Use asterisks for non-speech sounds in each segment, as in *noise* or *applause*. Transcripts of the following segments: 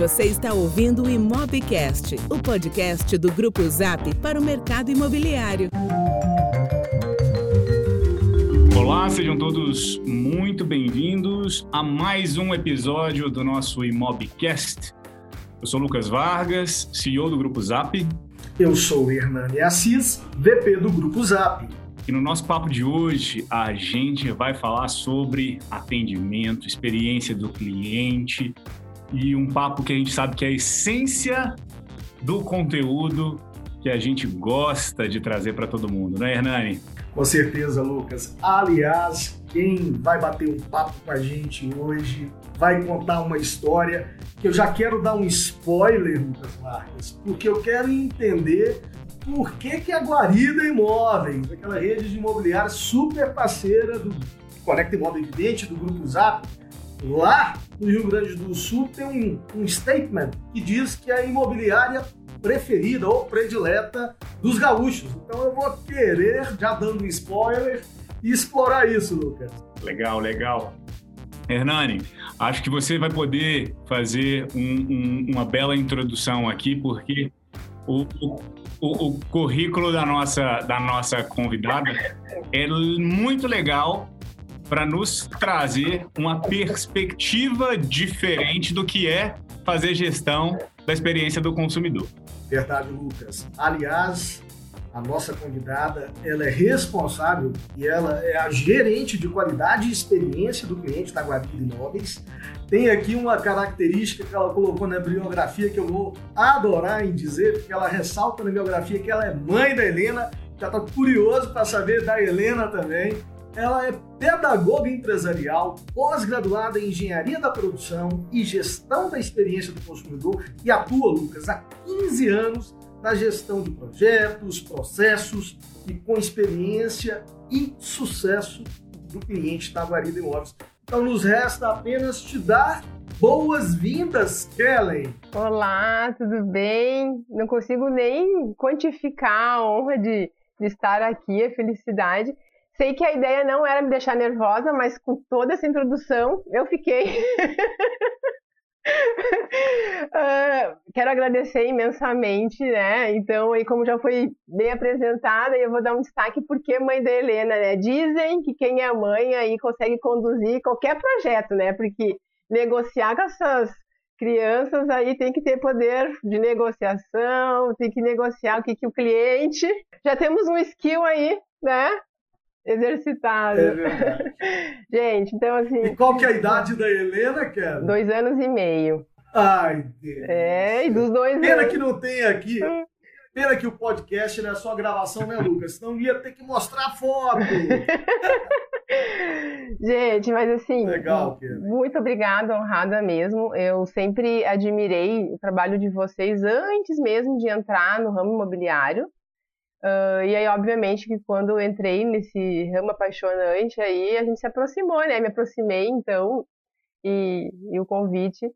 Você está ouvindo o Imobcast, o podcast do Grupo Zap para o mercado imobiliário. Olá, sejam todos muito bem-vindos a mais um episódio do nosso Imobcast. Eu sou Lucas Vargas, CEO do Grupo Zap. Eu sou Hernani Assis, VP do Grupo Zap. E no nosso papo de hoje, a gente vai falar sobre atendimento, experiência do cliente, e um papo que a gente sabe que é a essência do conteúdo que a gente gosta de trazer para todo mundo, né, Hernani? Com certeza, Lucas. Aliás, quem vai bater um papo com a gente hoje vai contar uma história que eu já quero dar um spoiler, Lucas Marques, porque eu quero entender por que, que a Guarida Imóveis, aquela rede de imobiliária super parceira do Conecta Imóvel Evidente, do Grupo Zap, lá no Rio Grande do Sul tem um, um statement que diz que é a imobiliária preferida ou predileta dos gaúchos. Então eu vou querer, já dando spoiler, explorar isso, Lucas. Legal, legal. Hernani, acho que você vai poder fazer um, um, uma bela introdução aqui, porque o, o, o, currículo da nossa, da nossa convidada é muito legal para nos trazer uma perspectiva diferente do que é fazer gestão da experiência do consumidor. Verdade, Lucas. Aliás, a nossa convidada, ela é responsável e ela é a gerente de qualidade e experiência do cliente da Guarida Imóveis. Tem aqui uma característica que ela colocou na biografia que eu vou adorar em dizer, porque ela ressalta na biografia que ela é mãe da Helena. Já está curioso para saber da Helena também. Ela é pedagoga empresarial, pós-graduada em engenharia da produção e gestão da experiência do consumidor e atua, Lucas, há 15 anos na gestão de projetos, processos e com experiência e sucesso do cliente da Guarida Imóveis. Então nos resta apenas te dar boas-vindas, Kellen. Olá, tudo bem? Não consigo nem quantificar a honra de, de estar aqui, a felicidade. Sei que a ideia não era me deixar nervosa, mas com toda essa introdução eu fiquei. uh, *laughs* quero agradecer imensamente, né? Então, aí como já foi bem apresentada, eu vou dar um destaque porque mãe da Helena, né? Dizem que quem é mãe aí consegue conduzir qualquer projeto, né? Porque negociar com essas crianças aí tem que ter poder de negociação, tem que negociar o que, que o cliente. Já temos um skill aí, né? Exercitado. É *laughs* Gente, então assim. E qual que é a idade da Helena, Kevin? Dois anos e meio. Ai, Deus. É, e dos dois Pena anos. que não tem aqui. Pena que o podcast não é só gravação, né, Lucas? Senão ia ter que mostrar foto. *laughs* Gente, mas assim, Legal, muito obrigada, honrada mesmo. Eu sempre admirei o trabalho de vocês antes mesmo de entrar no ramo imobiliário. Uh, e aí, obviamente, que quando eu entrei nesse ramo apaixonante, aí a gente se aproximou, né? Me aproximei, então, e, e o convite.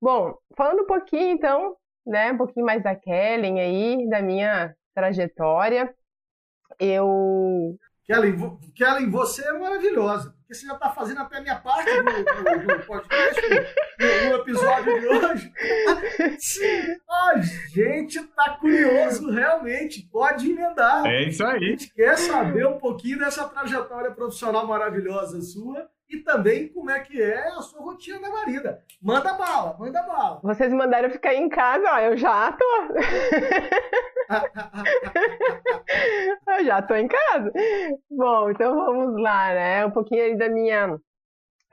Bom, falando um pouquinho, então, né? Um pouquinho mais da Kellen aí, da minha trajetória. Eu Kellen, Kellen, você é maravilhosa, porque você já está fazendo até a minha parte do, do, do podcast, no, episódio de hoje. a gente está curioso, realmente, pode emendar. É isso aí. A gente quer saber um pouquinho dessa trajetória profissional maravilhosa sua e também como é que é a sua rotina da marida. Manda bala, manda bala. Vocês mandaram ficar em casa, ó, eu já tô. *laughs* eu já tô em casa. Bom, então vamos lá, né? Um pouquinho aí da minha,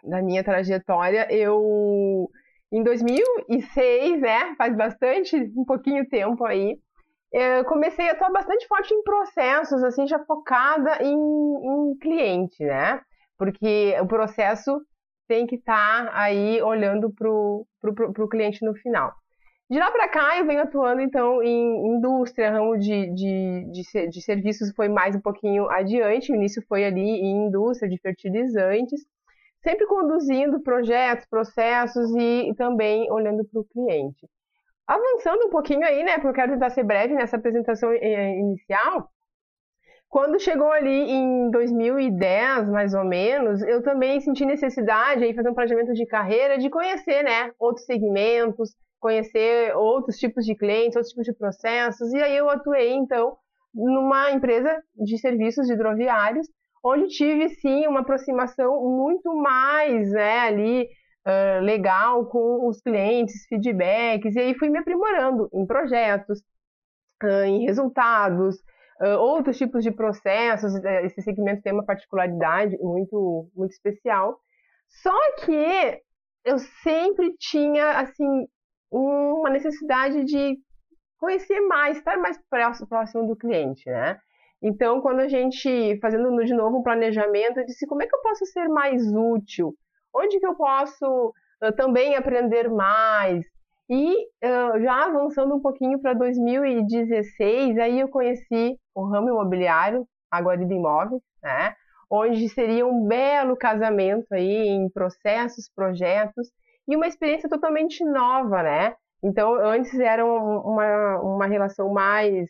da minha trajetória. Eu, em 2006, né? Faz bastante, um pouquinho tempo aí. Eu comecei a atuar bastante forte em processos, assim, já focada em, em cliente, né? Porque o processo tem que estar tá aí olhando para o cliente no final. De lá para cá, eu venho atuando, então, em indústria, ramo de, de, de, de, serviços foi mais um pouquinho adiante. O início foi ali em indústria de fertilizantes, sempre conduzindo projetos, processos e, e também olhando para o cliente. Avançando um pouquinho aí, né, porque eu quero tentar ser breve nessa apresentação eh, inicial, quando chegou ali em 2010, mais ou menos, eu também senti necessidade aí fazer um planejamento de carreira, de conhecer, né, outros segmentos, conhecer outros tipos de clientes, outros tipos de processos. E aí eu atuei então numa empresa de serviços hidroviários, onde tive sim uma aproximação muito mais, né, ali uh, legal com os clientes, feedbacks, e aí fui me aprimorando em projetos, uh, em resultados, Uh, outros tipos de processos, é, esse segmento tem uma particularidade muito, muito especial. Só que eu sempre tinha, assim, uma necessidade de conhecer mais, estar mais próximo do cliente, né? Então, quando a gente, fazendo de novo um planejamento, eu disse, como é que eu posso ser mais útil? Onde que eu posso uh, também aprender mais? E uh, já avançando um pouquinho para 2016, aí eu conheci o ramo imobiliário, a Guarida Imóveis, né? onde seria um belo casamento aí em processos, projetos e uma experiência totalmente nova, né? Então, antes era uma, uma relação mais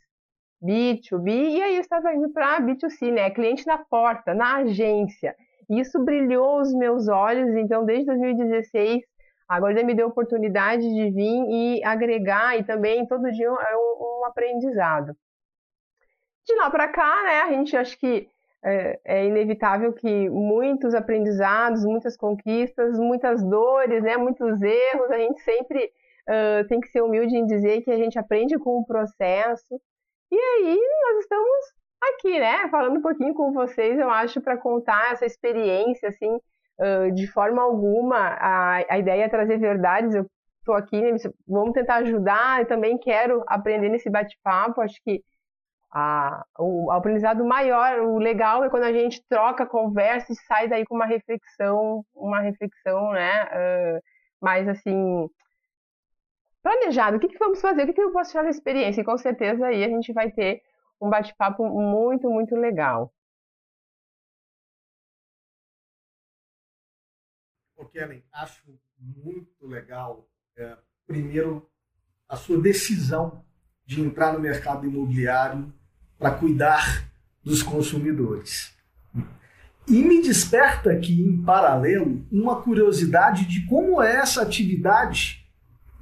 B2B e aí eu estava indo para B2C, né? Cliente na porta, na agência. E isso brilhou os meus olhos, então desde 2016 Agora me deu a oportunidade de vir e agregar, e também todo dia é um, um aprendizado. De lá para cá, né, a gente acha que é, é, inevitável que muitos aprendizados, muitas conquistas, muitas dores, né, muitos erros, a gente sempre uh, tem que ser humilde em dizer que a gente aprende com o processo. E aí nós estamos aqui, né, falando um pouquinho com vocês, eu acho, para contar essa experiência, assim, de forma alguma a, a ideia é trazer verdades. Eu estou aqui, né, vamos tentar ajudar. Eu também quero aprender nesse bate-papo. Acho que a, o, o, aprendizado maior, o legal é quando a gente troca, conversa e sai daí com uma reflexão, uma reflexão, né? Uh, mais assim planejado. O que, que vamos fazer? O que, que eu posso tirar da experiência? E com certeza aí a gente vai ter um bate-papo muito, muito legal. Kellen, acho muito legal, é, primeiro, a sua decisão de entrar no mercado imobiliário para cuidar dos consumidores. E me desperta aqui, em paralelo, uma curiosidade de como é essa atividade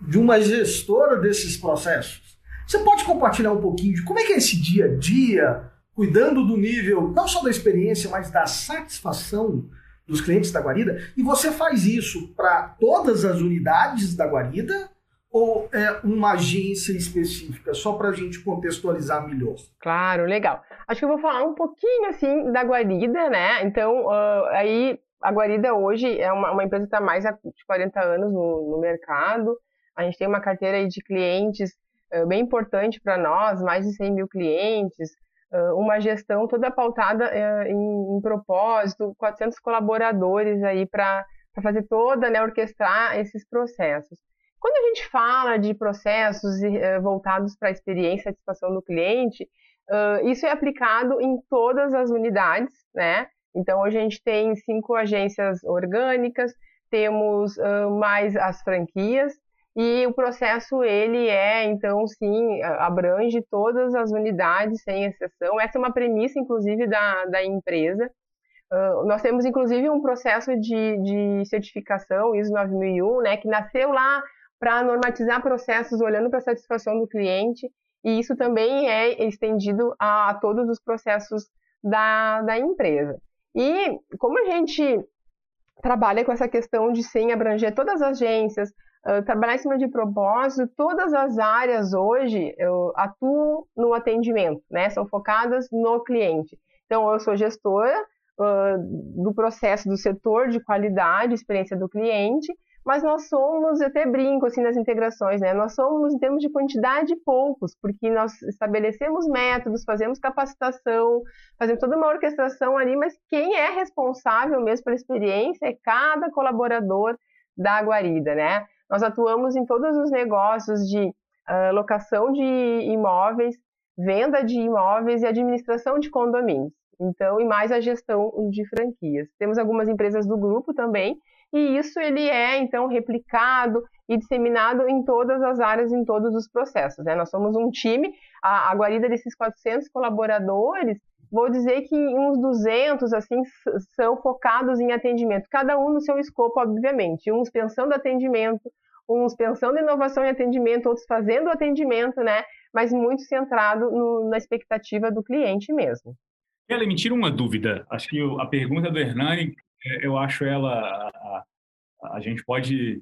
de uma gestora desses processos. Você pode compartilhar um pouquinho de como é que é esse dia a dia, cuidando do nível, não só da experiência, mas da satisfação dos clientes da Guarida, e você faz isso para todas as unidades da Guarida ou é uma agência específica, só para a gente contextualizar melhor? Claro, legal. Acho que eu vou falar um pouquinho assim da Guarida, né? Então, uh, aí a Guarida hoje é uma, uma empresa que está mais de 40 anos no, no, mercado. A gente tem uma carteira de clientes uh, bem importante para nós, mais de 100 mil clientes, uma gestão toda pautada em, em propósito, 400 colaboradores aí para fazer toda, né, orquestrar esses processos. Quando a gente fala de processos voltados para a experiência e satisfação do cliente, isso é aplicado em todas as unidades, né? Então, hoje a gente tem cinco agências orgânicas, temos mais as franquias, e o processo, ele é, então, sim, abrange todas as unidades, sem exceção. Essa é uma premissa, inclusive, da, da empresa. Uh, nós temos, inclusive, um processo de, de certificação, ISO 9001, né, que nasceu lá para normatizar processos olhando para a satisfação do cliente, e isso também é estendido a, a todos os processos da, da empresa. E como a gente trabalha com essa questão de sim abranger todas as agências, uh, trabalhar em cima de propósito, todas as áreas hoje eu atuo no atendimento, né? São focadas no cliente. Então, eu sou gestora uh, do processo do setor de qualidade, experiência do cliente, mas nós somos, eu até brinco assim nas integrações, né? Nós somos, em termos de quantidade, poucos, porque nós estabelecemos métodos, fazemos capacitação, fazemos toda uma orquestração ali, mas quem é responsável mesmo pela experiência é cada colaborador da guarida, né? Nós atuamos em todos os negócios de uh, locação de imóveis, venda de imóveis e administração de condomínios. Então, e mais a gestão de franquias. Temos algumas empresas do grupo também e isso ele é então replicado e disseminado em todas as áreas, em todos os processos. Né? Nós somos um time, a, a guarida desses 400 colaboradores, vou dizer que uns 200 assim são focados em atendimento, cada um no seu escopo, obviamente, uns pensando atendimento, uns pensando em inovação em atendimento, outros fazendo atendimento, né? Mas muito centrado no, na expectativa do cliente mesmo. Ela me tira uma dúvida. Acho que a pergunta do Hernani, é, eu acho ela a, a gente pode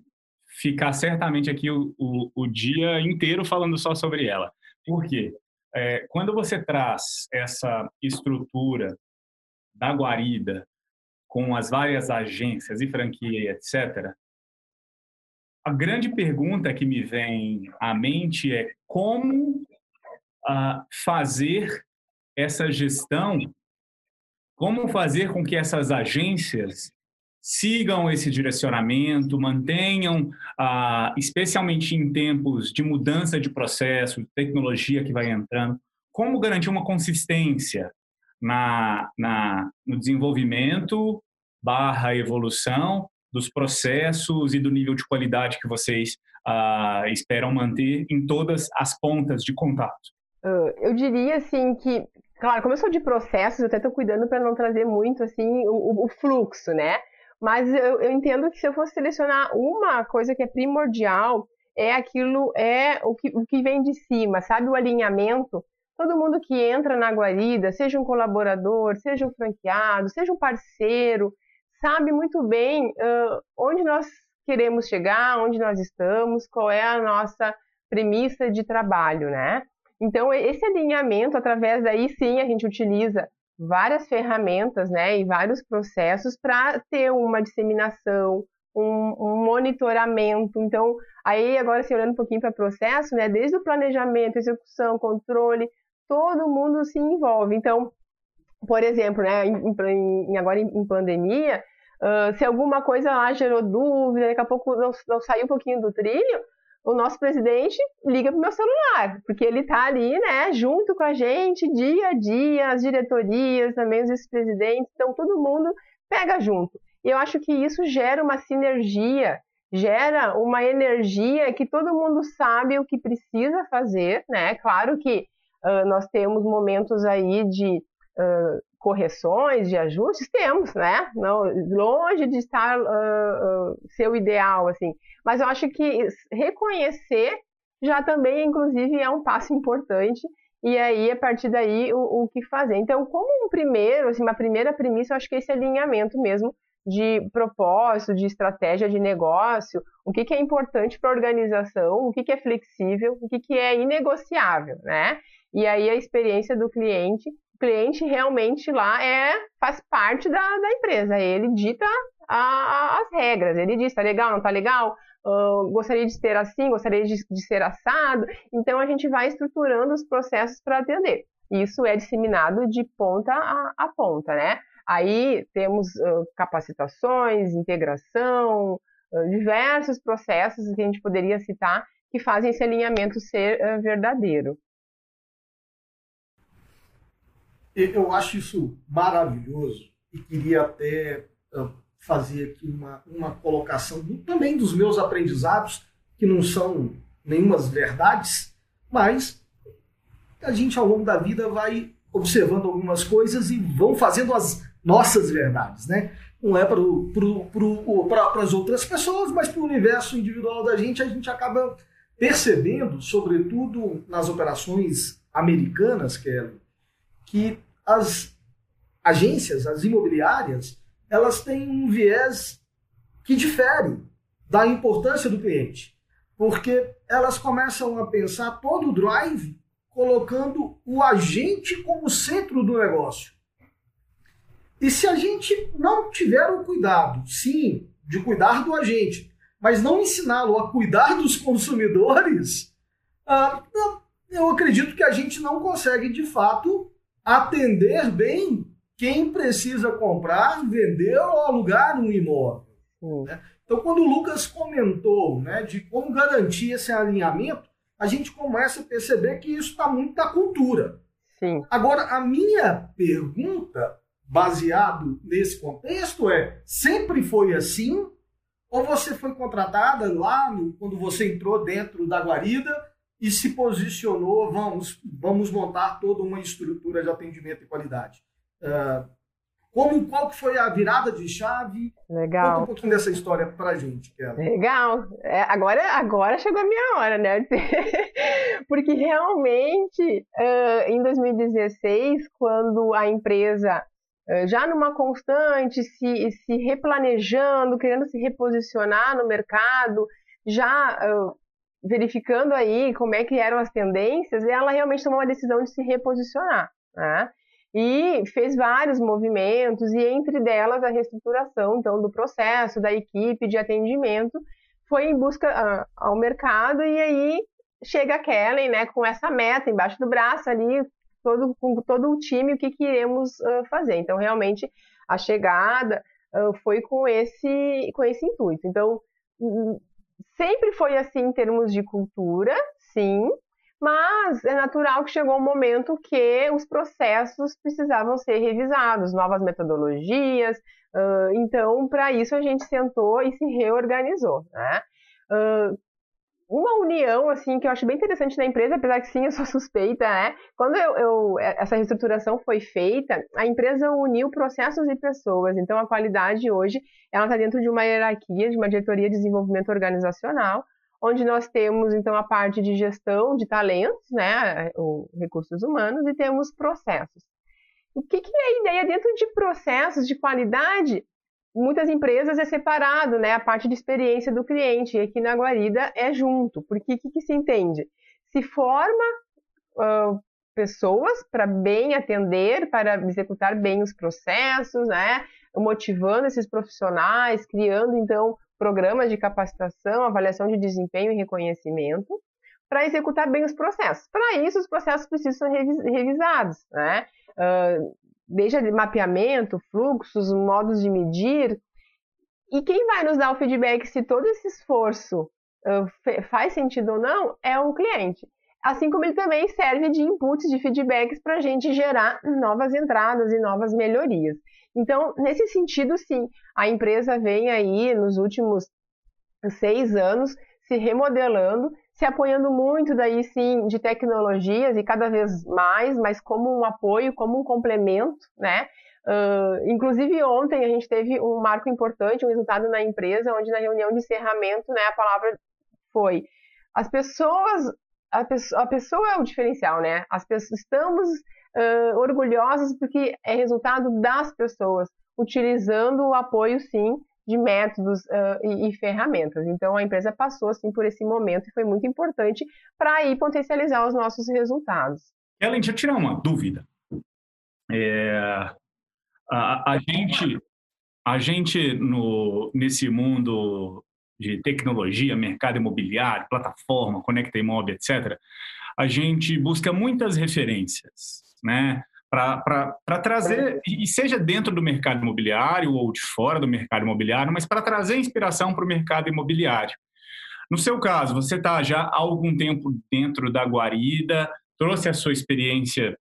ficar certamente aqui o, o, o, dia inteiro falando só sobre ela. Por quê? É, quando você traz essa estrutura da guarida com as várias agências e franquia, etc., a grande pergunta que me vem à mente é como uh, fazer essa gestão, como fazer com que essas agências sigam esse direcionamento, mantenham, ah, especialmente em tempos de mudança de processo, tecnologia que vai entrando, como garantir uma consistência na, na, no desenvolvimento barra evolução dos processos e do nível de qualidade que vocês ah, esperam manter em todas as pontas de contato? Uh, eu diria assim que, claro, como eu sou de processos, eu até estou cuidando para não trazer muito assim o, o, fluxo, né? Mas eu, eu entendo que se eu fosse selecionar uma coisa que é primordial, é aquilo, é o que, o que vem de cima, sabe? O alinhamento. Todo mundo que entra na guarida, seja um colaborador, seja um franqueado, seja um parceiro, sabe muito bem uh, onde nós queremos chegar, onde nós estamos, qual é a nossa premissa de trabalho, né? Então, esse alinhamento, através daí sim, a gente utiliza várias ferramentas né, e vários processos para ter uma disseminação, um, um, monitoramento. Então, aí agora assim, olhando um pouquinho para o processo, né, desde o planejamento, execução, controle, todo mundo se envolve. Então, por exemplo, né, em, em, agora em, em pandemia, uh, se alguma coisa lá gerou dúvida, daqui a pouco não, não saiu um pouquinho do trilho, o nosso presidente liga para o meu celular, porque ele está ali, né, junto com a gente, dia a dia, as diretorias, também os vice-presidentes, então todo mundo pega junto. E eu acho que isso gera uma sinergia, gera uma energia que todo mundo sabe o que precisa fazer, né? Claro que uh, nós temos momentos aí de uh, correções, de ajustes, temos, né? Não, longe de estar uh, uh, ideal, assim. Mas eu acho que reconhecer já também, inclusive, é um passo importante. E aí, a partir daí, o, o que fazer. Então, como um primeiro, assim, uma primeira premissa, eu acho que esse alinhamento mesmo de propósito, de estratégia de negócio, o que, que é importante para a organização, o que, que é flexível, o que, que é inegociável, né? E aí a experiência do cliente cliente realmente lá é faz parte da, da empresa. Ele dita a, as regras. Ele diz, tá legal, não tá legal? Uh, gostaria de ser assim, gostaria de, de, ser assado. Então a gente vai estruturando os processos para atender. Isso é disseminado de ponta a, a ponta, né? Aí temos uh, capacitações, integração, uh, diversos processos que a gente poderia citar que fazem esse alinhamento ser verdadeiro. Eu acho isso maravilhoso e queria até fazer aqui uma, uma colocação também dos meus aprendizados, que não são nenhumas verdades, mas a gente ao longo da vida vai observando algumas coisas e vão fazendo as nossas verdades, né? Não é para as outras pessoas, mas para o universo individual da gente, a gente acaba percebendo, sobretudo nas operações americanas, Kelly, que as agências, as imobiliárias, elas têm um viés que difere da importância do cliente, porque elas começam a pensar todo o drive colocando o agente como centro do negócio. E se a gente não tiver o cuidado, sim, de cuidar do agente, mas não ensiná-lo a cuidar dos consumidores, ah, eu acredito que a gente não consegue de fato atender bem quem precisa comprar, vender ou alugar um imóvel. Uhum. Né? Então, quando o Lucas comentou né, de como garantir esse alinhamento, a gente começa a perceber que isso está muito da cultura. Sim. Agora, a minha pergunta, baseado nesse contexto, é: sempre foi assim? Ou você foi contratada lá no, quando você entrou dentro da guarida e se posicionou, vamos, vamos montar toda uma estrutura de atendimento e qualidade. Uh, como, qual que foi a virada de chave? Legal. Conta um pouquinho dessa história pra gente, Kelly. Legal. É, agora, agora chegou a minha hora, né? *laughs* Porque realmente, uh, em 2016, quando a empresa, uh, já numa constante, se, se replanejando, querendo se reposicionar no mercado, já uh, verificando aí como é que eram as tendências, ela realmente tomou a decisão de se reposicionar. Né? e fez vários movimentos, e entre delas a reestruturação então, do processo, da equipe de atendimento, foi em busca uh, ao mercado, e aí chega a Kellen né, com essa meta embaixo do braço ali, todo, com todo o time, o que, que iremos uh, fazer. Então, realmente, a chegada uh, foi com esse, com esse intuito. Então, hum, sempre foi assim em termos de cultura, sim, mas é natural que chegou um momento que os processos precisavam ser revisados, novas metodologias. Uh, então, para isso, a gente sentou e se reorganizou. Né? Uh, uma união assim que eu acho bem interessante na empresa, apesar que sim, eu sou *laughs* suspeita, né? Quando eu, eu, essa reestruturação foi feita, a empresa uniu processos e pessoas. Então a qualidade hoje ela está dentro de uma hierarquia, de uma diretoria de desenvolvimento organizacional, onde nós temos então a parte de gestão de talentos, né, o recursos humanos, e temos processos. O que, que é a ideia dentro de processos de qualidade? Muitas empresas é separado, né, a parte de experiência do cliente, e aqui na Guarida é junto, porque o que, que se entende? Se forma uh, pessoas para bem atender, para executar bem os processos, né, motivando esses profissionais, criando então programas de capacitação, avaliação de desempenho e reconhecimento para executar bem os processos. Para isso, os processos precisam ser revisados, né? Uh, desde mapeamento, fluxos, modos de medir. E quem vai nos dar o feedback se todo esse esforço uh, faz sentido ou não é o cliente. Assim como ele também serve de inputs, de feedbacks para a gente gerar novas entradas e novas melhorias. Então, nesse sentido, sim, a empresa vem aí nos últimos seis anos se remodelando, se apoiando muito daí sim de tecnologias e cada vez mais, mas como um apoio, como um complemento, né? Uh, inclusive ontem a gente teve um marco importante, um resultado na empresa, onde na reunião de encerramento, né, a palavra foi as pessoas, a, pessoa, a pessoa é o diferencial, né? As pessoas estamos uh, orgulhosos porque é resultado das pessoas, utilizando o apoio, sim, de métodos uh, e, e, ferramentas. Então, a empresa passou, sim, por esse momento e foi muito importante para aí potencializar os nossos resultados. Ellen, deixa eu tirar uma dúvida. É, a, a, gente, a gente no, nesse mundo de tecnologia, mercado imobiliário, plataforma, Conecta Imóvel, etc., a gente busca muitas referências né? Para trazer, e seja dentro do mercado imobiliário ou de fora do mercado imobiliário, mas para trazer inspiração para o mercado imobiliário. No seu caso, você está já há algum tempo dentro da guarida, trouxe a sua experiência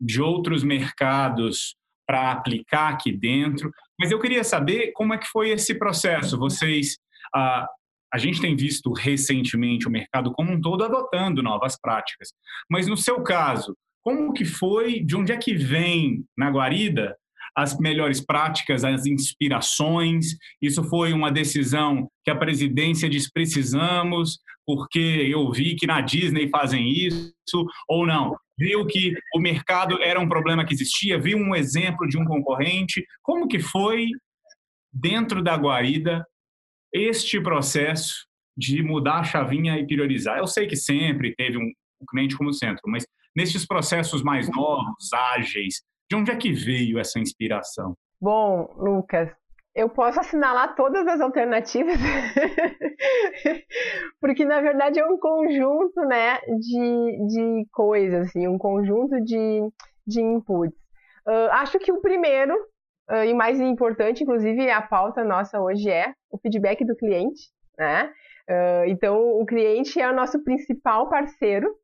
de outros mercados para aplicar aqui dentro, mas eu queria saber como é que foi esse processo. Vocês, a, a gente tem visto recentemente o mercado como um todo adotando novas práticas, mas no seu caso, como que foi, de onde é que vem na guarida as melhores práticas, as inspirações? Isso foi uma decisão que a presidência diz precisamos, porque eu vi que na Disney fazem isso, ou não? Viu que o mercado era um problema que existia, viu um exemplo de um concorrente. Como que foi dentro da guarida este processo de mudar a chavinha e priorizar? Eu sei que sempre teve um, cliente como centro, mas nesses processos mais novos, ágeis, de onde é que veio essa inspiração? Bom, Lucas, eu posso assinalar todas as alternativas, *laughs* porque na verdade é um conjunto né, de, de coisas, assim, um conjunto de, de inputs. Uh, acho que o primeiro uh, e mais importante, inclusive a pauta nossa hoje é o feedback do cliente. Né? Uh, então, o cliente é o nosso principal parceiro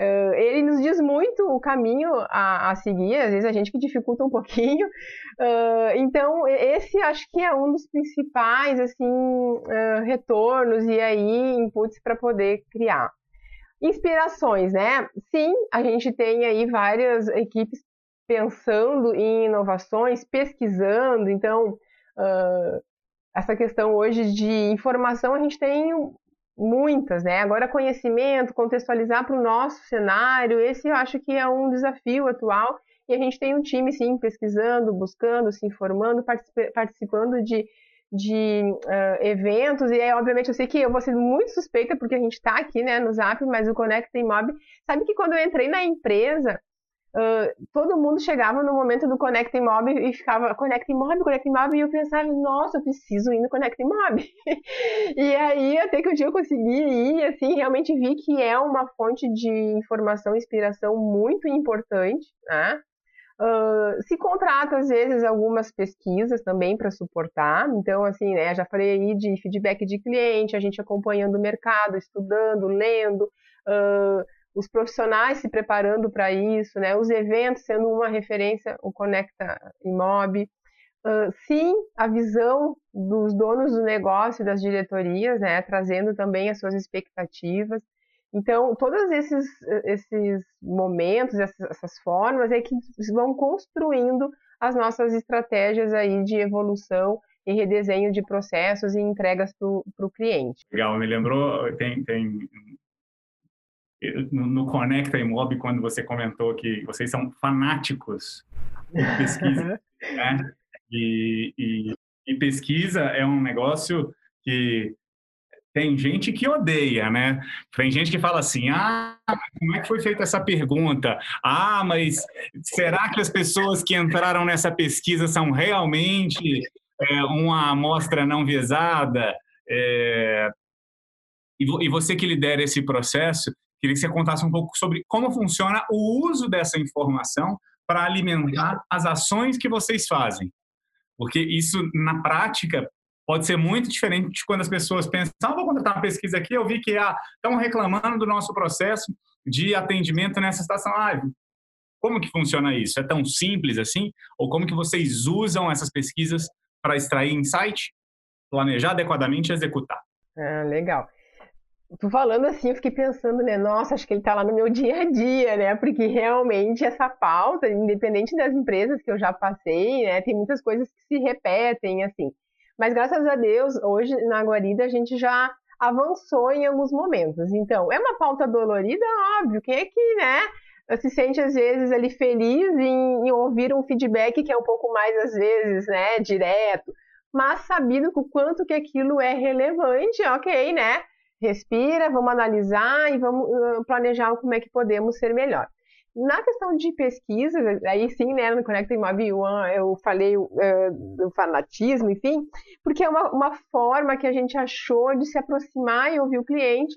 Uh, ele nos diz muito o caminho a, a, seguir, às vezes a gente que dificulta um pouquinho. Uh, *laughs* então, esse acho que é um dos principais assim, uh, retornos e aí inputs para poder criar. Inspirações, né? Sim, a gente tem aí várias equipes pensando em inovações, pesquisando. Então, essa questão hoje de informação, a gente tem muitas, né? Agora, conhecimento, contextualizar para o nosso cenário, esse eu acho que é um desafio atual. E a gente tem um time, sim, pesquisando, buscando, se informando, participando de de uh, eventos, e aí, obviamente, eu sei que eu vou ser muito suspeita, porque a gente está aqui, né, no Zap, mas o Connect Mob, sabe que quando eu entrei na empresa, uh, todo mundo chegava no momento do Connect Mob e ficava, Connect Mob, Connect Mob, e eu pensava, nossa, eu preciso ir no Connect Mob. *laughs* e aí, até que um dia eu consegui ir, assim, realmente vi que é uma fonte de informação, inspiração muito importante, né, Uh, se contrata, às vezes, algumas pesquisas também para suportar. Então, assim, né, já falei aí de feedback de cliente, a gente acompanhando o mercado, estudando, lendo, uh, os profissionais se preparando para isso, né, os eventos sendo uma referência, o Conecta Imob. Uh, sim, a visão dos donos do negócio, das diretorias, né, trazendo também as suas expectativas. Então, todos esses, esses momentos, essas, essas formas é que vão construindo as nossas estratégias aí de evolução e redesenho de processos e entregas para o cliente. Legal, me lembrou, tem, tem no, no Conecta Imob, quando você comentou que vocês são fanáticos de pesquisa, né? E, e, e pesquisa é um negócio que tem gente que odeia, né? Tem gente que fala assim: ah, como é que foi feita essa pergunta? Ah, mas será que as pessoas que entraram nessa pesquisa são realmente é, uma amostra não visada? É... E, você que lidera esse processo, queria que você contasse um pouco sobre como funciona o uso dessa informação para alimentar as ações que vocês fazem. Porque isso, na prática, pode ser muito diferente de quando as pessoas pensam, ah, vou contratar uma pesquisa aqui, eu vi que ah, estão reclamando do nosso processo de atendimento nessa estação. Ah, como que funciona isso? É tão simples assim? Ou como que vocês usam essas pesquisas para extrair insight, planejar adequadamente e executar? Ah, legal. Tô falando assim, eu fiquei pensando, né? Nossa, acho que ele está lá no meu *laughs* dia a dia, né? Porque realmente essa pauta, independente das empresas que eu já passei, né? Tem muitas coisas que se repetem, assim. Mas graças a Deus, hoje na Guarida a gente já avançou em alguns momentos. Então, é uma pauta dolorida, óbvio. Quem é que, né, se sente às vezes ali feliz em, em ouvir um feedback que é um pouco mais, às vezes, né, direto, mas sabido o quanto que aquilo é relevante, ok, né? Respira, vamos analisar e vamos planejar como é que podemos ser melhor. Na questão de pesquisa, aí sim, né, no Connecting Mob One eu falei do fanatismo, enfim, porque é uma, uma forma que a gente achou de se aproximar e ouvir o cliente,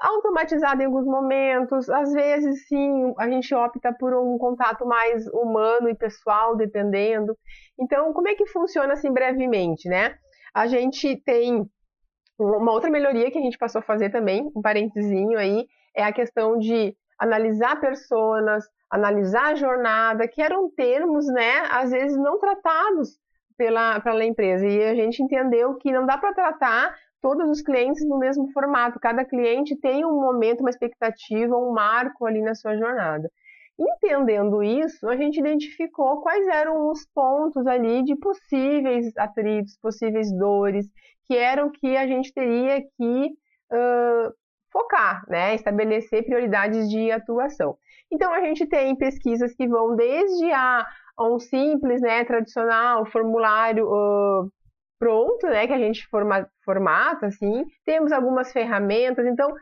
automatizado em alguns momentos, às vezes sim, a gente opta por um contato mais humano e pessoal, dependendo. Então, como é que funciona assim brevemente, né? A gente tem uma outra melhoria que a gente passou a fazer também, um parentezinho aí, é a questão de analisar personas, analisar a jornada, que eram termos, né, às vezes não tratados pela, pela empresa. E a gente entendeu que não dá para tratar todos os clientes no mesmo formato. Cada cliente tem um momento, uma expectativa, um marco ali na sua jornada. Entendendo isso, a gente identificou quais eram os pontos ali de possíveis atritos, possíveis dores, que eram que a gente teria que uh, focar, né? Estabelecer prioridades de atuação. Então a gente tem pesquisas que vão desde a, a um simples, né, tradicional formulário uh, pronto, né, que a gente forma, formata, assim. Temos algumas ferramentas. Então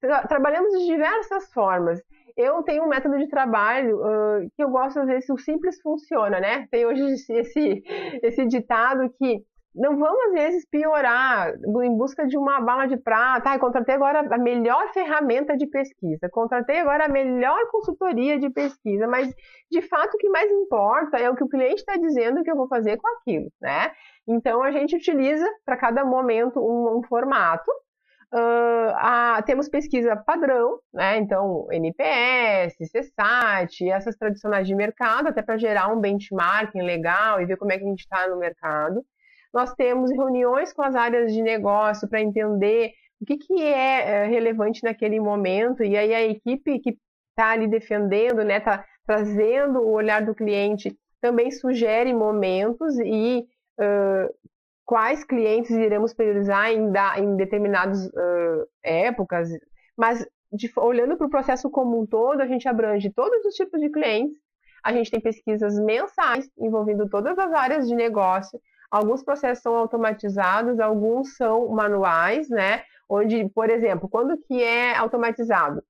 tra trabalhamos de diversas formas. Eu tenho um método de trabalho uh, que eu gosto às vezes o simples funciona, né? Tem hoje esse esse ditado que não vamos, às vezes, piorar em busca de uma bala de prata. Ah, contratei agora a melhor ferramenta de pesquisa, contratei agora a melhor consultoria de pesquisa, mas, de fato, o que mais importa é o que o cliente está dizendo que eu vou fazer com aquilo, né? Então, a gente utiliza, para cada momento, um, um formato. Uh, a, temos pesquisa padrão, né? Então, NPS, CSAT, essas tradicionais de mercado, até para gerar um benchmarking legal e ver como é que a gente está no mercado. Nós temos reuniões com as áreas de negócio para entender o que, que é, é relevante naquele momento, e aí a equipe que está ali defendendo, né, está trazendo o olhar do cliente, também sugere momentos e uh, quais clientes iremos priorizar em, da, em determinadas uh, épocas, mas de, olhando para o processo como um todo, a gente abrange todos os tipos de clientes, a gente tem pesquisas mensais envolvendo todas as áreas de negócio, alguns processos são automatizados, alguns são manuais, né? Onde, por exemplo, quando que é automatizado?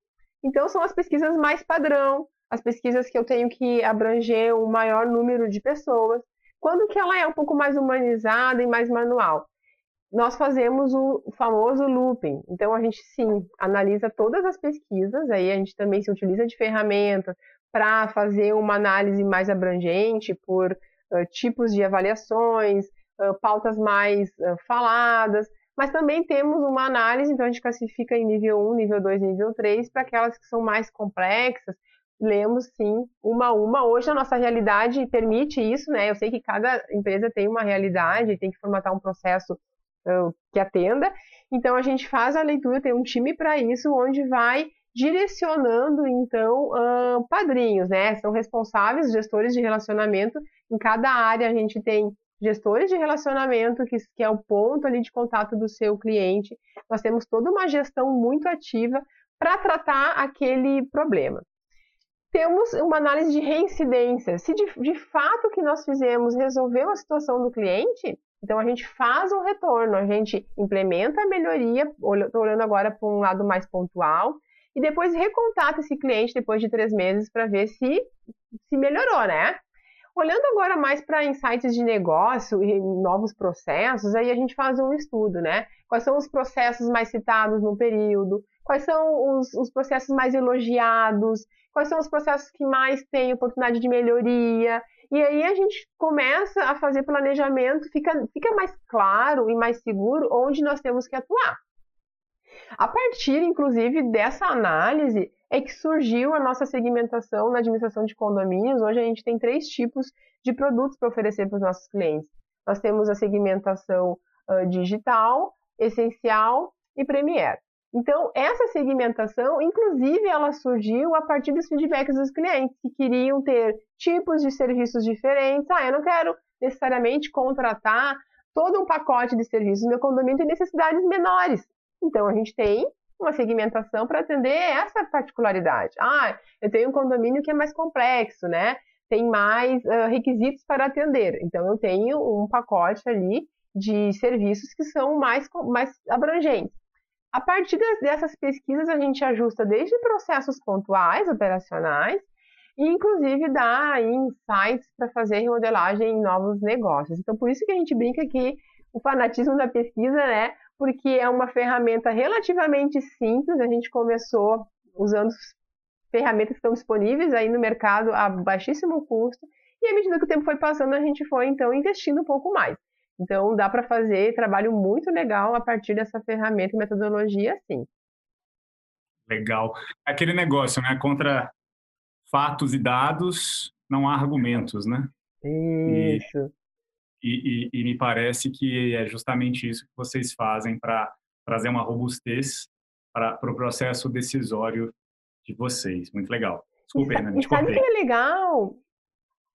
Então, são as pesquisas mais padrão, as pesquisas que eu tenho que abranger um maior número de pessoas. Quando que ela é um pouco mais humanizada e mais manual? Nós fazemos o famoso looping. Então, a gente, sim, analisa todas as pesquisas, aí a gente também se utiliza de ferramentas para fazer uma análise mais abrangente por uh, tipos de avaliações, pautas mais faladas, mas também temos uma análise, então a gente classifica em nível 1, nível 2, nível 3, para aquelas que são mais complexas, lemos sim, uma a uma. Hoje a nossa realidade permite isso, né? Eu sei que cada empresa tem uma realidade, tem que formatar um processo que atenda. Então a gente faz a leitura, tem um time para isso, onde vai direcionando então padrinhos, né? São responsáveis, gestores de relacionamento. Em cada área a gente tem gestores de relacionamento, que, que é o ponto ali de contato do seu cliente. Nós temos toda uma gestão muito ativa para tratar aquele problema. Temos uma análise de reincidência. Se de, de fato o que nós fizemos resolveu a situação do cliente, então a gente faz o retorno, a gente implementa a melhoria, estou olhando agora para um lado mais pontual, e depois recontata esse cliente depois de três meses para ver se se melhorou, né? Olhando agora mais para insights de negócio e novos processos, aí a gente faz um estudo, né? Quais são os processos mais citados no período? Quais são os, os processos mais elogiados? Quais são os processos que mais têm oportunidade de melhoria? E aí a gente começa a fazer planejamento, fica, fica mais claro e mais seguro onde nós temos que atuar. A partir, inclusive, dessa análise, é que surgiu a nossa segmentação na administração de condomínios. Hoje a gente tem três tipos de produtos para oferecer para os nossos clientes. Nós temos a segmentação uh, digital, essencial e premier. Então, essa segmentação, inclusive, ela surgiu a partir dos feedbacks dos clientes que queriam ter tipos de serviços diferentes. Ah, eu não quero necessariamente contratar todo um pacote de serviços. Meu condomínio tem necessidades menores. Então, a gente tem uma segmentação para atender essa particularidade. Ah, eu tenho um condomínio que é mais complexo, né? Tem mais uh, requisitos para atender. Então, eu tenho um pacote ali de serviços que são mais, mais abrangentes. A partir dessas pesquisas, a gente ajusta desde processos pontuais, operacionais, e inclusive dá insights para fazer remodelagem em novos negócios. Então, por isso que a gente brinca que o fanatismo da pesquisa, né, porque é uma ferramenta relativamente simples. A gente começou usando ferramentas que estão disponíveis aí no mercado a baixíssimo custo, e à medida que o tempo foi passando, a gente foi então investindo um pouco mais. Então dá para fazer trabalho muito legal a partir dessa ferramenta e metodologia, sim. Legal. Aquele negócio, né? Contra fatos e dados, não há argumentos, né? Isso. E e, e, e me parece que é justamente isso que vocês fazem para trazer uma robustez para, o processo decisório de vocês. Muito legal. Desculpa, Ana, E sabe que é legal?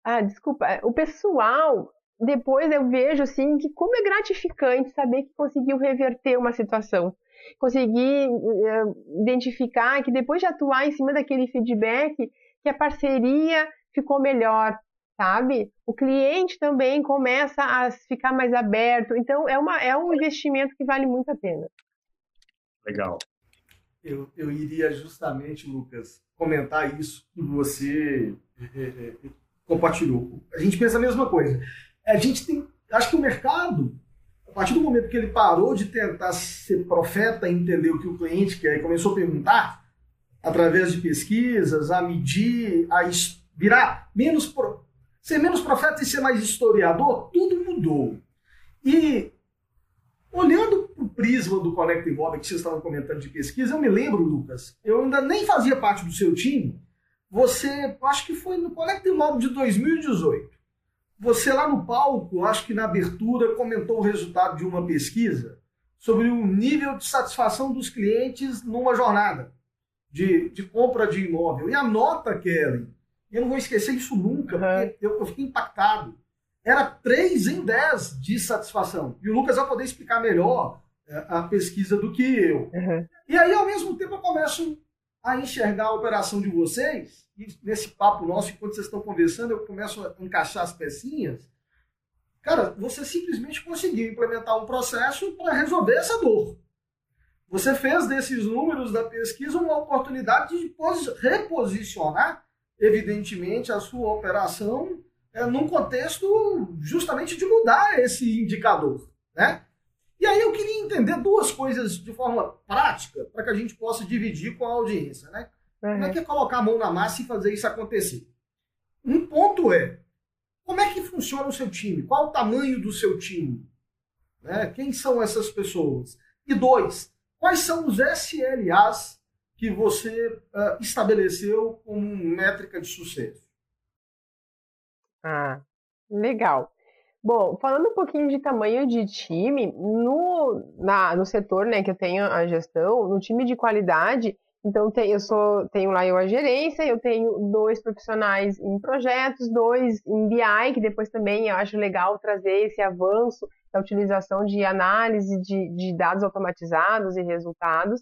Ah, desculpa. É, o pessoal, depois eu vejo assim que como é gratificante saber que conseguiu reverter uma situação. Conseguir uh, identificar que depois de atuar em cima daquele feedback, que a parceria ficou melhor, sabe? O cliente também começa a ficar mais aberto. Então, é, uma, é um investimento que vale muito a pena. Legal. Eu, eu iria justamente, Lucas, comentar isso que você é, é, é, compartilhou. A gente pensa a mesma coisa. A gente tem. Acho que o mercado, a partir do momento que ele parou de tentar ser profeta e entender o que o cliente quer e começou a perguntar, através de pesquisas, a medir, a virar menos pro, ser menos profeta e ser mais historiador, tudo mudou. E olhando o prisma do Connecting Bob que vocês estavam comentando de pesquisa, eu me lembro, Lucas, eu ainda nem fazia parte do seu time. Você, acho que foi no Connecting Bob de 2018. Você lá no palco, acho que na abertura, comentou o resultado de uma pesquisa sobre o nível de satisfação dos clientes numa jornada de, de compra de imóvel. E a nota, Kelly, eu não vou esquecer isso nunca, uhum. porque eu, eu fiquei impactado. Era 3 em 10 de satisfação. E o Lucas vai poder explicar melhor é, a pesquisa do que eu. Uhum. E aí, ao mesmo tempo, eu começo a enxergar a operação de vocês, e nesse papo nosso, enquanto vocês estão conversando, eu começo a encaixar as pecinhas. Cara, você simplesmente conseguiu implementar um processo para resolver essa dor. Você fez desses números da pesquisa uma oportunidade de reposicionar, evidentemente, a sua operação é, num contexto justamente de mudar esse indicador. Né? E aí eu queria entender duas coisas de forma prática para que a gente possa dividir com a audiência. Né? Uhum. Como é que é colocar a mão na massa e fazer isso acontecer? Um ponto é, como é que funciona o seu time? Qual o tamanho do seu time? Né? Quem são essas pessoas? E dois, quais são os SLAs que você uh, estabeleceu como métrica de sucesso? Ah, legal. Bom, falando um pouquinho de tamanho de time, no, na, no setor né, que eu tenho a gestão, no time de qualidade, então tem, eu sou, tenho lá eu a gerência, eu tenho dois profissionais em projetos, dois em BI, que depois também eu acho legal trazer esse avanço da utilização de análise de, de dados automatizados e resultados.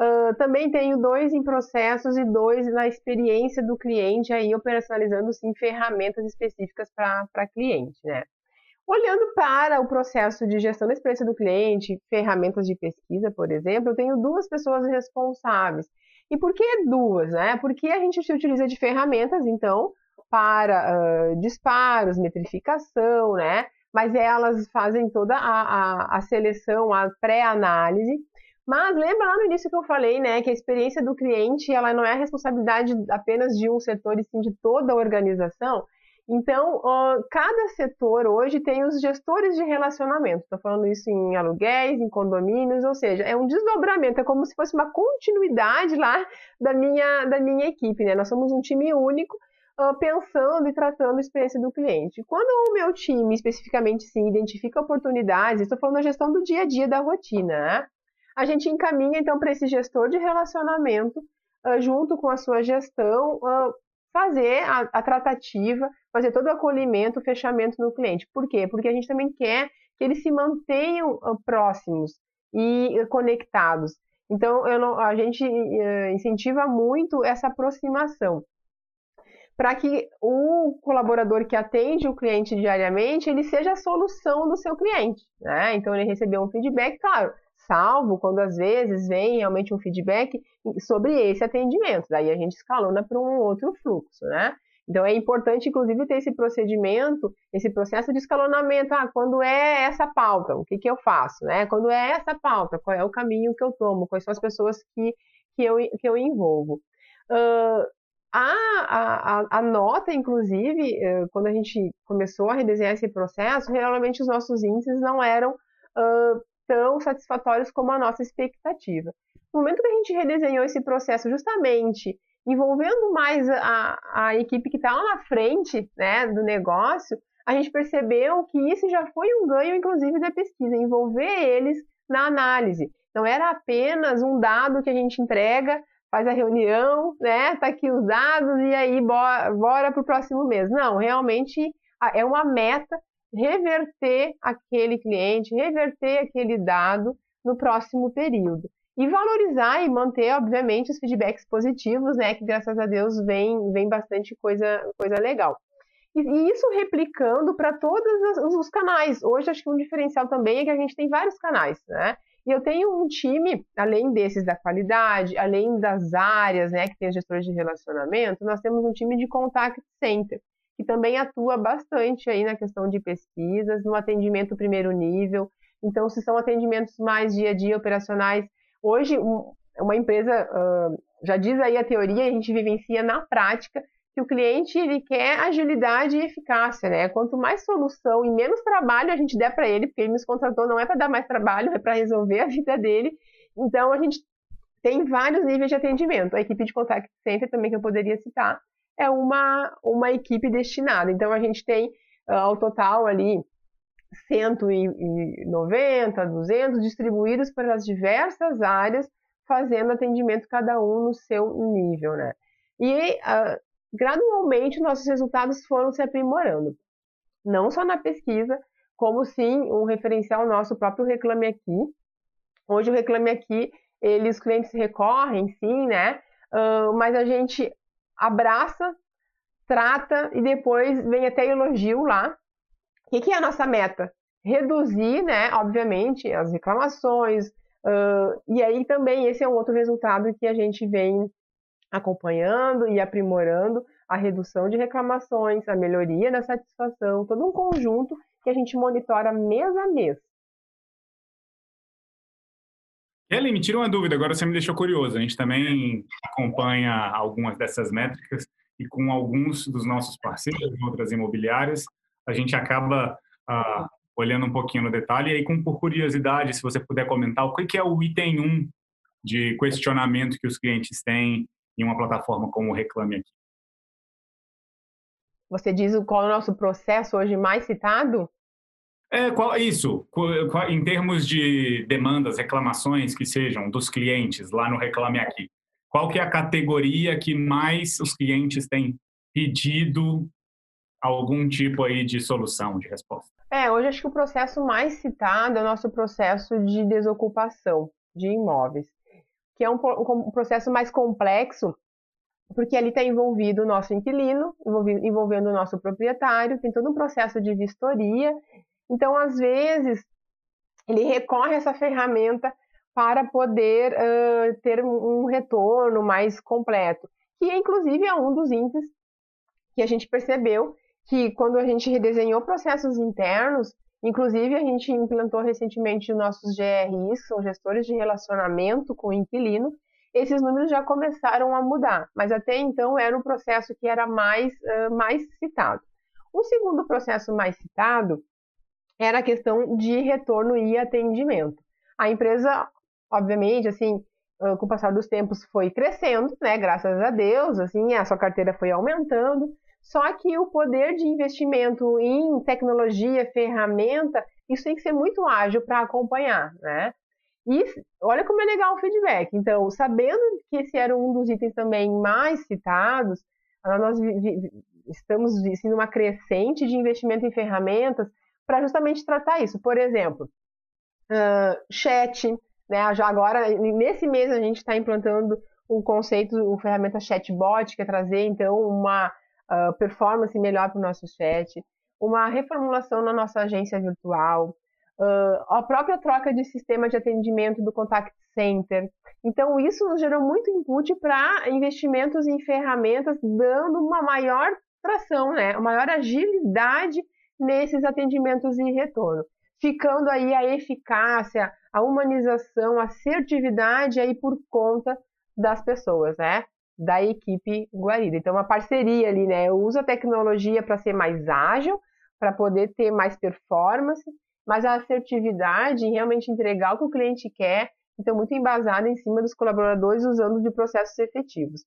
Uh, também tenho dois em processos e dois na experiência do cliente, aí operacionalizando sim ferramentas específicas para cliente, né? Olhando para o processo de gestão da experiência do cliente, ferramentas de pesquisa, por exemplo, eu tenho duas pessoas responsáveis. E por que duas? Né? Porque a gente se utiliza de ferramentas, então, para uh, disparos, metrificação, né? Mas elas fazem toda a, a, a seleção, a pré-análise. Mas lembra lá no início que eu falei, né, que a experiência do cliente ela não é a responsabilidade apenas de um setor e sim de toda a organização. Então, cada setor hoje tem os gestores de relacionamento. Estou falando isso em aluguéis, em condomínios, ou seja, é um desdobramento, é como se fosse uma continuidade lá da minha, da minha equipe. Né? Nós somos um time único pensando e tratando a experiência do cliente. Quando o meu time, especificamente, sim, identifica oportunidades, estou falando da gestão do dia a dia da rotina, né? A gente encaminha então para esse gestor de relacionamento, uh, junto com a sua gestão, fazer a, a, tratativa, fazer todo o acolhimento, o fechamento no cliente. Por quê? Porque a gente também quer que eles se mantenham uh, próximos e uh, conectados. Então, não, a gente uh, incentiva muito essa aproximação para que o colaborador que atende o cliente diariamente ele seja a solução do seu cliente. Né? Então, ele recebeu um feedback, claro, salvo quando às vezes vem realmente um feedback sobre esse atendimento. Daí a gente escalona para um outro fluxo, né? Então é importante, inclusive, ter esse procedimento, esse processo de escalonamento. Ah, quando é essa pauta, o que, que eu faço? Né? Quando é essa pauta, qual é o caminho que eu tomo? Quais são as pessoas que, que, eu, que eu envolvo? Uh, a, a, a, nota, inclusive, uh, quando a gente começou a redesenhar esse processo, realmente os nossos índices não eram uh, tão satisfatórios como a nossa expectativa. No momento que a gente redesenhou esse processo justamente envolvendo mais a, a equipe que está lá na frente né, do negócio, a gente percebeu que isso já foi um ganho, inclusive, da pesquisa, envolver eles na análise. Não era apenas um dado que a gente entrega, faz a reunião, né? Tá aqui os dados e aí bora, bora para o próximo mês. Não, realmente é uma meta reverter aquele cliente, reverter aquele dado no próximo período. E valorizar e manter, obviamente, os feedbacks positivos, né? Que graças a Deus vem, vem bastante coisa, coisa legal. E, e isso replicando para todos os, canais. Hoje, acho que um diferencial também é que a gente tem vários canais, né? E eu tenho um time, além desses da qualidade, além das áreas, né, que tem gestores de relacionamento, nós temos um time de contact center que também atua bastante aí na questão de pesquisas, no atendimento primeiro nível. Então, se são atendimentos mais dia a dia operacionais, hoje uma empresa já diz aí a teoria, a gente vivencia na prática que o cliente ele quer agilidade e eficácia, né? Quanto mais solução e menos trabalho a gente der para ele, porque ele nos contratou não é para dar mais trabalho, *laughs* é para resolver a vida dele. Então a gente tem vários níveis de atendimento. A equipe de contact center também que eu poderia citar, é uma, uma equipe destinada. Então, a gente tem uh, ao total ali 190, 200 distribuídos pelas diversas áreas, fazendo atendimento cada um no seu nível, né? E uh, gradualmente nossos resultados foram se aprimorando, não só na pesquisa, como sim um referencial nosso próprio Reclame Aqui. Hoje o Reclame Aqui, eles, os clientes recorrem, sim, né? Uh, mas a gente abraça, trata e depois vem até elogio lá. O que, que é a nossa meta? Reduzir, né, obviamente, as reclamações, uh, e aí também esse é um outro resultado que a gente vem acompanhando e aprimorando a redução de reclamações, a melhoria da satisfação, todo um conjunto que a gente monitora mês a mês. Kelly, me tira uma dúvida, agora você me deixou curioso. A gente também acompanha algumas dessas métricas e com alguns dos nossos parceiros, outras imobiliárias, a gente acaba ah, olhando um pouquinho no detalhe. E aí, com por curiosidade, se você puder comentar, o que é o item 1 de questionamento que os clientes têm em uma plataforma como o Reclame Aqui? Você diz qual é o nosso processo hoje mais citado? É, qual, isso, qual, em termos de demandas, reclamações que sejam dos clientes lá no Reclame Aqui, qual que é a categoria que mais os clientes têm pedido algum tipo aí de solução, de resposta? É, hoje acho que o processo mais citado é o nosso processo de desocupação de imóveis, que é um, um processo mais complexo, porque ali está envolvido o nosso inquilino, envolvendo o nosso proprietário, tem todo um processo de vistoria então, às vezes, ele recorre a essa ferramenta para poder uh, ter um retorno mais completo, que inclusive é um dos índices que a gente percebeu que quando a gente redesenhou processos internos, inclusive a gente implantou recentemente os nossos GRIs, são gestores de relacionamento com o inquilino, esses números já começaram a mudar, mas até então era um processo que era mais, uh, mais citado. O segundo processo mais citado era a questão de retorno e atendimento. A empresa, obviamente, assim, com o passar dos tempos foi crescendo, né, graças a Deus, assim, a sua carteira foi aumentando, só que o poder de investimento em tecnologia, ferramenta, isso tem que ser muito ágil para acompanhar, né? E olha como é legal o feedback. Então, sabendo que esse era um dos itens também mais citados, nós estamos vendo uma crescente de investimento em ferramentas para justamente tratar isso. Por exemplo, uh, chat, né? Já agora, nesse mês, a gente está implantando o conceito, o ferramenta chatbot, que é trazer, então, uma uh, performance melhor para o nosso chat, uma reformulação na nossa agência virtual, uh, a própria troca de sistema de atendimento do contact center. Então, isso nos gerou muito input para investimentos em ferramentas, dando uma maior tração, né? uma maior agilidade nesses atendimentos em retorno, ficando aí a eficácia, a humanização, a assertividade aí por conta das pessoas, né? Da equipe Guarida. Então, uma parceria ali, né? Eu uso a tecnologia para ser mais ágil, para poder ter mais performance, mas a assertividade em realmente entregar o que o cliente quer, então muito embasada em cima dos colaboradores usando de processos efetivos.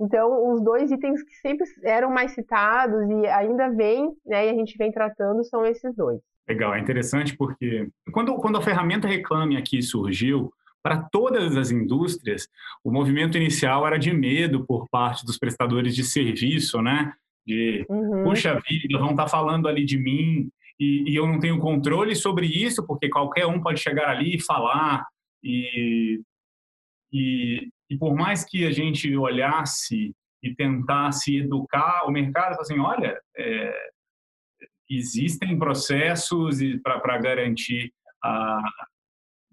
Então, os dois itens que sempre eram mais citados e ainda vem, né, e a gente vem tratando, são esses dois. Legal, é interessante porque quando, quando a ferramenta Reclame aqui surgiu, para todas as indústrias, o movimento inicial era de medo por parte dos prestadores de serviço, né? De, uhum. puxa vida, vão estar tá falando ali de mim e, e, eu não tenho controle sobre isso, porque qualquer um pode chegar ali e falar. E, e, e por mais que a gente olhasse e tentasse educar o mercado, assim, olha, é, existem processos para garantir a,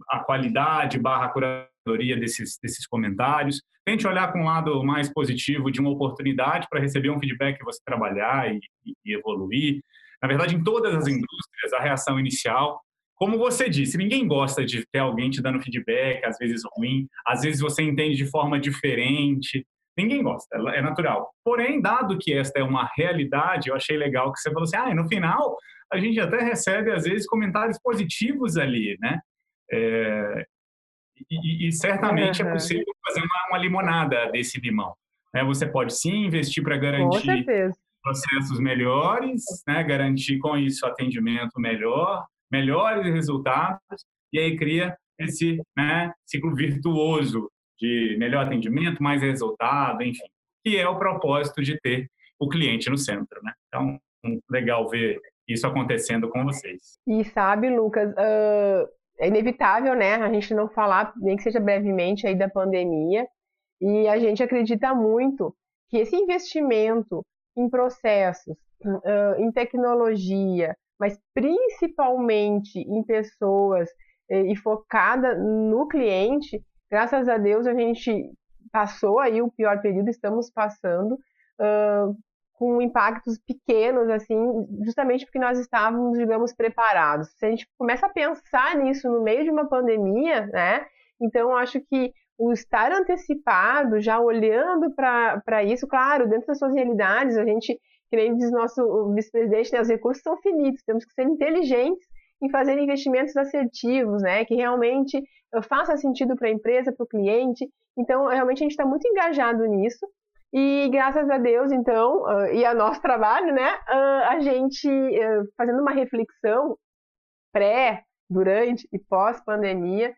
a qualidade barra curadoria desses, desses comentários. Tente olhar com um lado mais positivo de uma oportunidade para receber um feedback que você trabalhar e, e evoluir. Na verdade, em todas as indústrias, a reação inicial como você disse, ninguém gosta de ter alguém te dando feedback, às vezes ruim, às vezes você entende de forma diferente. Ninguém gosta, é natural. Porém, dado que esta é uma realidade, eu achei legal que você falou assim: ah, no final a gente até recebe, às vezes, comentários positivos ali, né? É, e, e, certamente uhum. é possível fazer uma, uma, limonada desse limão. Né? Você pode sim investir para garantir processos melhores, né? garantir com isso atendimento melhor, melhores resultados, e aí cria esse né, ciclo virtuoso de melhor atendimento, mais resultado, enfim, que é o propósito de ter o cliente no centro. Né? Então, legal ver isso acontecendo com vocês. E sabe, Lucas, uh, é inevitável, né, a gente não falar, nem que seja brevemente aí da pandemia, e a gente acredita muito que esse investimento em processos, uh, em tecnologia, mas principalmente em pessoas e focada no cliente, graças a Deus a gente passou aí o pior período, estamos passando uh, com impactos pequenos, assim, justamente porque nós estávamos, digamos, preparados. Se a gente começa a pensar nisso no meio de uma pandemia, né? Então, acho que o estar antecipado, já olhando para isso, claro, dentro das suas realidades, a gente, que nem diz nosso vice-presidente, né, os recursos são finitos, temos que ser inteligentes em fazer investimentos assertivos, né, que realmente faça sentido para a empresa, para o cliente. Então, realmente a gente está muito engajado nisso. E graças a Deus, então, uh, e a nosso *laughs* trabalho, né, uh, a gente uh, fazendo uma reflexão pré, durante e pós-pandemia,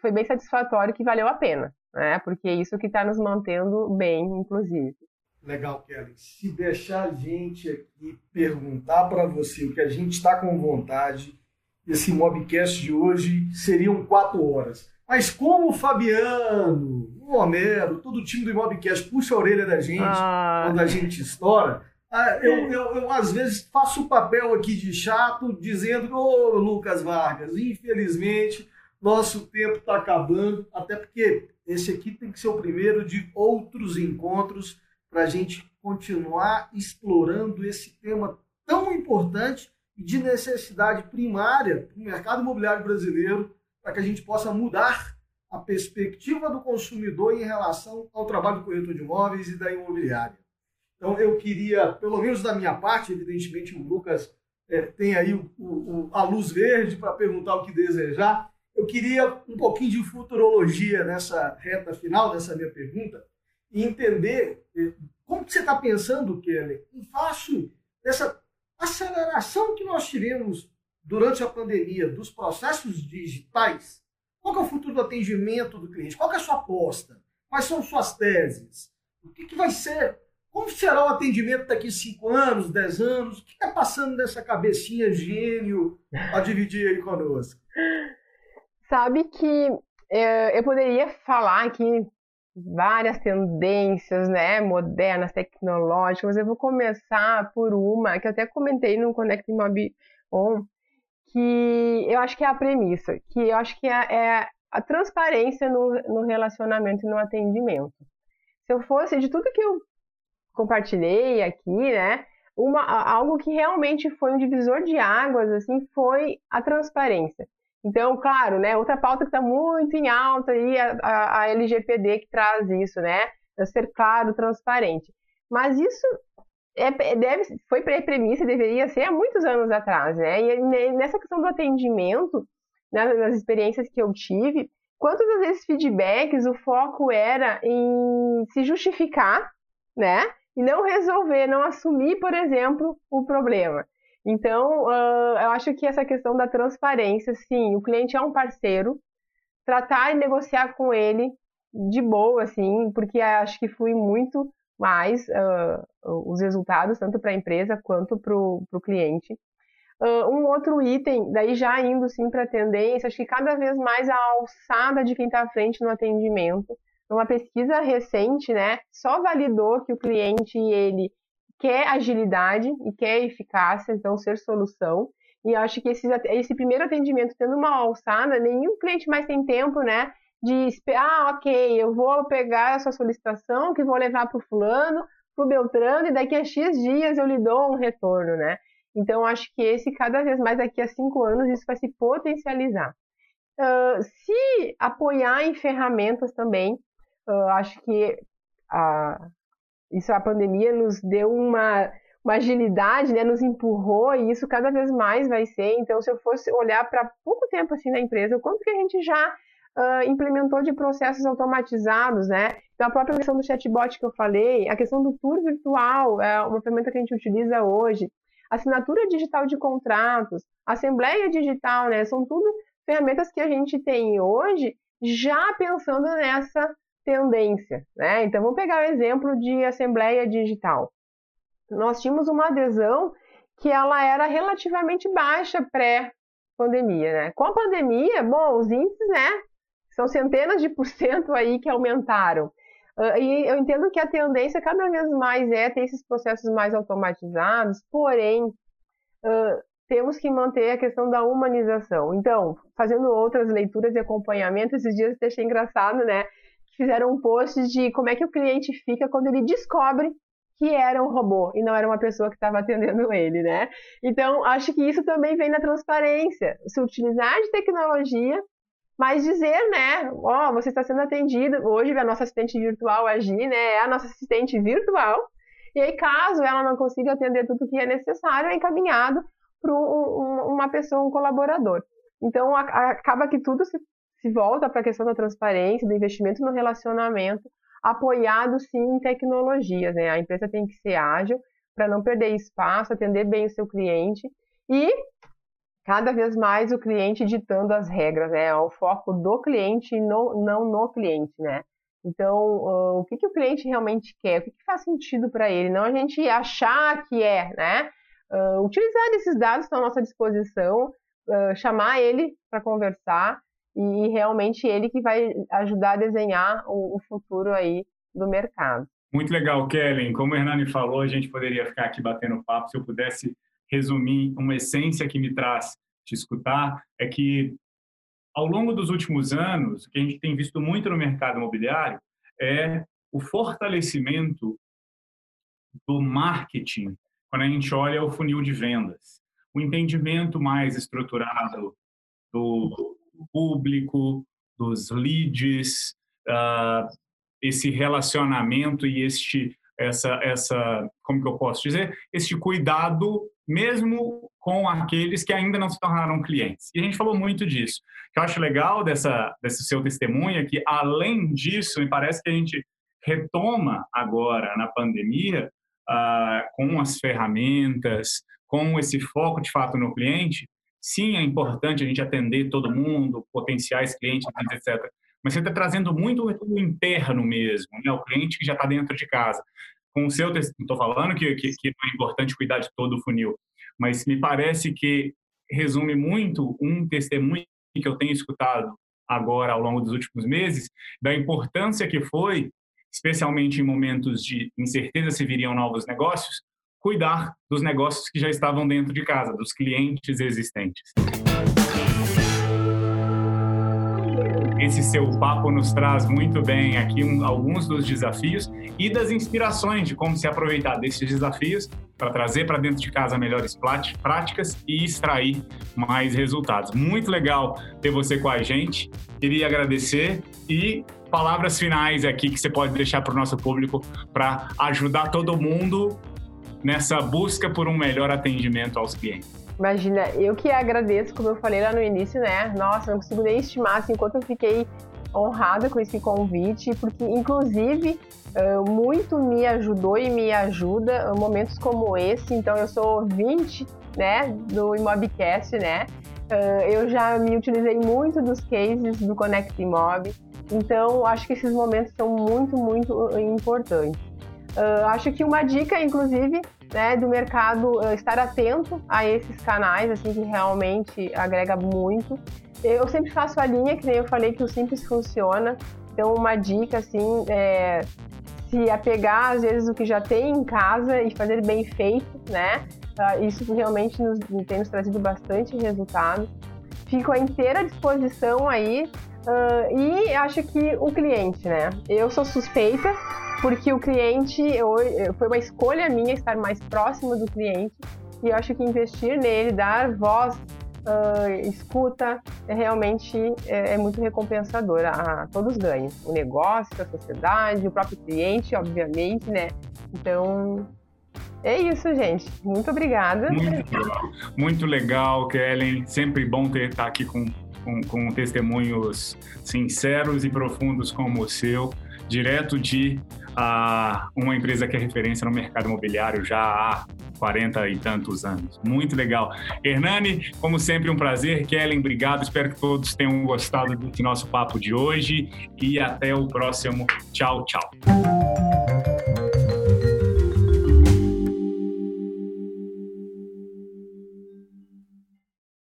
foi bem satisfatório que valeu a pena, né, porque é isso que está nos mantendo bem, inclusive. Legal, Kelly. Se deixar a gente aqui perguntar para você o que a gente está com vontade, esse Mobcast de hoje seriam quatro horas. Mas como o Fabiano, o Homero, todo o time do Mobcast puxa a orelha da gente ah. quando a gente estoura, ah, eu, eu, eu, às vezes faço o papel aqui de chato, dizendo, ô oh, Lucas Vargas, infelizmente nosso tempo está acabando, até porque esse aqui tem que ser o primeiro de outros encontros para a gente continuar explorando esse tema tão importante e de necessidade primária para o mercado imobiliário brasileiro, para que a gente possa mudar a perspectiva do consumidor em relação ao trabalho do corretor de imóveis e da imobiliária. Então, eu queria, pelo menos da minha parte, evidentemente o Lucas é, tem aí o, o, a luz verde para perguntar o que desejar. Eu queria um pouquinho de futurologia nessa reta final dessa minha pergunta, e entender eh, como que você está pensando, Kelly, em face dessa aceleração que nós tivemos durante a pandemia dos processos digitais. Qual é o futuro do atendimento do cliente? Qual é a sua aposta? Quais são suas teses? O que, que vai ser? Como será o atendimento daqui a 5 anos, 10 anos? O que está passando nessa cabecinha gênio a dividir aí conosco? Sabe que é, eu poderia falar aqui várias tendências, né, modernas, tecnológicas. Eu vou começar por uma que eu até comentei no Connect Mob On, que eu acho que é a premissa, que eu acho que é, é a transparência no, no relacionamento e no atendimento. Se eu fosse de tudo que eu compartilhei aqui, né, uma, algo que realmente foi um divisor de águas, assim, foi a transparência. Então, claro, né, outra pauta que está muito em alta aí, a, a, a, LGPD que traz isso, né, é ser claro, transparente. Mas isso é, deve, foi pré-premissa, deveria ser há muitos anos atrás, né, e nessa questão do atendimento, né, nas experiências que eu tive, quantas vezes feedbacks o foco era em se justificar, né, e não resolver, não assumir, por exemplo, o problema. Então, uh, eu acho que essa questão da transparência, sim, o cliente é um parceiro, tratar e negociar com ele de boa, assim, porque acho que flui muito mais uh, os resultados, tanto para a empresa quanto para o cliente. Uh, um outro item, daí já indo sim para a tendência, acho que cada vez mais a alçada de quem está à frente no atendimento. Uma pesquisa recente, né, só validou que o cliente ele quer agilidade e quer eficácia, então ser solução. E acho que esse, esse primeiro atendimento tendo uma alçada, nenhum cliente mais tem tempo, né? De ah, ok, eu vou pegar essa solicitação que vou levar para o fulano, para o Beltrano, e daqui a X dias eu lhe dou um retorno, né? Então, acho que esse, cada vez mais daqui a cinco anos, isso vai se potencializar. Uh, se apoiar em ferramentas também, uh, acho que a, isso a pandemia nos deu uma, uma agilidade, né, nos empurrou e isso cada vez mais vai ser. Então, se eu fosse olhar para pouco tempo assim na empresa, o quanto que a gente já uh, implementou de processos automatizados, né? Então, a própria questão do chatbot que eu falei, a questão do tour virtual, é uma ferramenta que a gente utiliza hoje, assinatura digital de contratos, assembleia digital, né? São tudo ferramentas que a gente tem hoje já pensando nessa tendência, né? Então, vamos pegar o exemplo de assembleia digital. Nós tínhamos uma adesão que ela era relativamente baixa pré-pandemia, né? Com a pandemia, bom, os índices, né? São centenas de por cento aí que aumentaram. Uh, e eu entendo que a tendência cada vez mais é ter esses processos mais automatizados, porém, uh, temos que manter a questão da humanização. Então, fazendo outras leituras e acompanhamento, esses dias eu achei engraçado, né? Fizeram um post de como é que o cliente fica quando ele descobre que era um robô e não era uma pessoa que estava atendendo ele, né? Então, acho que isso também vem na transparência. Se utilizar de tecnologia, mas dizer, né? Ó, oh, você está sendo atendido. Hoje, a nossa assistente virtual, agir, né? É a nossa assistente virtual. E aí, caso ela não consiga atender tudo que é necessário, é encaminhado para um, uma pessoa, um colaborador. Então, acaba que tudo se, se volta para a questão da transparência, do investimento no relacionamento, apoiado sim em tecnologias. Né? A empresa tem que ser ágil para não perder espaço, atender bem o seu cliente e cada vez mais o cliente ditando as regras, né? O foco do cliente e não no cliente, né? Então, o que, que o cliente realmente quer? O que, que faz sentido para ele? Não a gente achar que é, né? Uh, utilizar esses dados que estão à nossa disposição, uh, chamar ele para conversar e realmente ele que vai ajudar a desenhar o, o futuro aí do mercado. Muito legal, Kellen. Como o Hernani falou, a gente poderia ficar aqui batendo papo. Se eu pudesse resumir uma essência que me traz te escutar, é que ao longo dos últimos anos, o que a gente tem visto muito no mercado imobiliário é o fortalecimento do marketing quando a gente olha o funil de vendas. O entendimento mais estruturado do público, dos leads, uh, esse relacionamento e este essa essa como que eu posso dizer? Este cuidado mesmo com aqueles que ainda não se tornaram clientes. E a gente falou muito disso. Eu acho legal dessa desse seu testemunho é que além disso me parece que a gente retoma agora na pandemia uh, com as ferramentas com esse foco de fato no cliente Sim, é importante a gente atender todo mundo, potenciais clientes, etc. Mas você está trazendo muito o interno mesmo, né? o cliente que já está dentro de casa. Com o seu, estou falando que, que, que é importante cuidar de todo o funil, mas me parece que resume muito um testemunho que eu tenho escutado agora ao longo dos últimos meses da importância que foi, especialmente em momentos de incerteza se viriam novos negócios, cuidar dos negócios que já estavam dentro de casa, dos clientes existentes. Esse seu papo nos traz muito bem aqui um, alguns dos desafios e das inspirações de como se aproveitar desses desafios para trazer para dentro de casa melhores práticas e extrair mais resultados. Muito legal ter você com a gente. Queria agradecer e palavras finais aqui que você pode deixar para o nosso público para ajudar todo mundo nessa busca por um melhor atendimento aos clientes? Imagina, eu que agradeço, como eu falei lá no início, né? Nossa, não consigo nem estimar assim, quanto eu fiquei honrada com esse convite, porque inclusive muito me ajudou e me ajuda momentos como esse. Então eu sou ouvinte, né, do Imobcast, né? Eu já me utilizei muito dos cases do Connect Imob. Então acho que esses momentos são muito, muito importantes. Uh, acho que uma dica, inclusive, né, do mercado uh, estar atento a esses canais, assim, que realmente agrega muito. Eu sempre faço a linha, que nem eu falei, que o simples funciona. Então, uma dica, assim, é se apegar, às vezes, o que já tem em casa e fazer bem feito, né? Uh, isso realmente nos, tem nos trazido bastante resultado. Fico à inteira disposição aí. e acho que o cliente, né? Eu sou suspeita, porque o cliente, eu, foi uma escolha minha estar mais próximo do cliente e eu acho que investir nele, dar voz, uh, escuta, é realmente é, é, muito recompensador. A, a, todos ganham, o negócio, a sociedade, o próprio cliente, obviamente, né? Então, é isso, gente. Muito obrigada. Muito legal, muito legal Kellen. Sempre bom ter estar aqui com, com, com testemunhos sinceros e profundos como o seu. direto de uh, uma empresa que é referência no mercado imobiliário já há 40 e tantos anos. Muito legal. Hernani, como sempre, um prazer. Kellen, obrigado. Espero que todos tenham gostado desse nosso papo de hoje e até o próximo. Tchau, tchau.